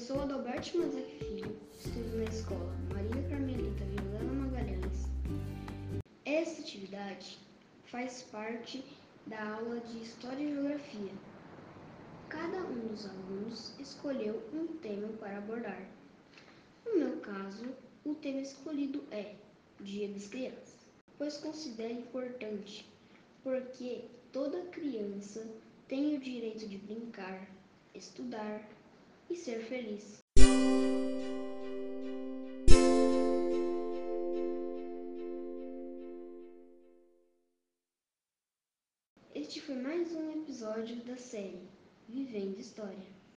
sou Adalberto Mazek Filho, estudo na escola Maria Carmelita Violana Magalhães. Esta atividade faz parte da aula de História e Geografia. Cada um dos alunos escolheu um tema para abordar. No meu caso, o tema escolhido é Dia das Crianças, pois considero importante, porque toda criança tem o direito de brincar, estudar, e ser feliz. Este foi mais um episódio da série Vivendo História.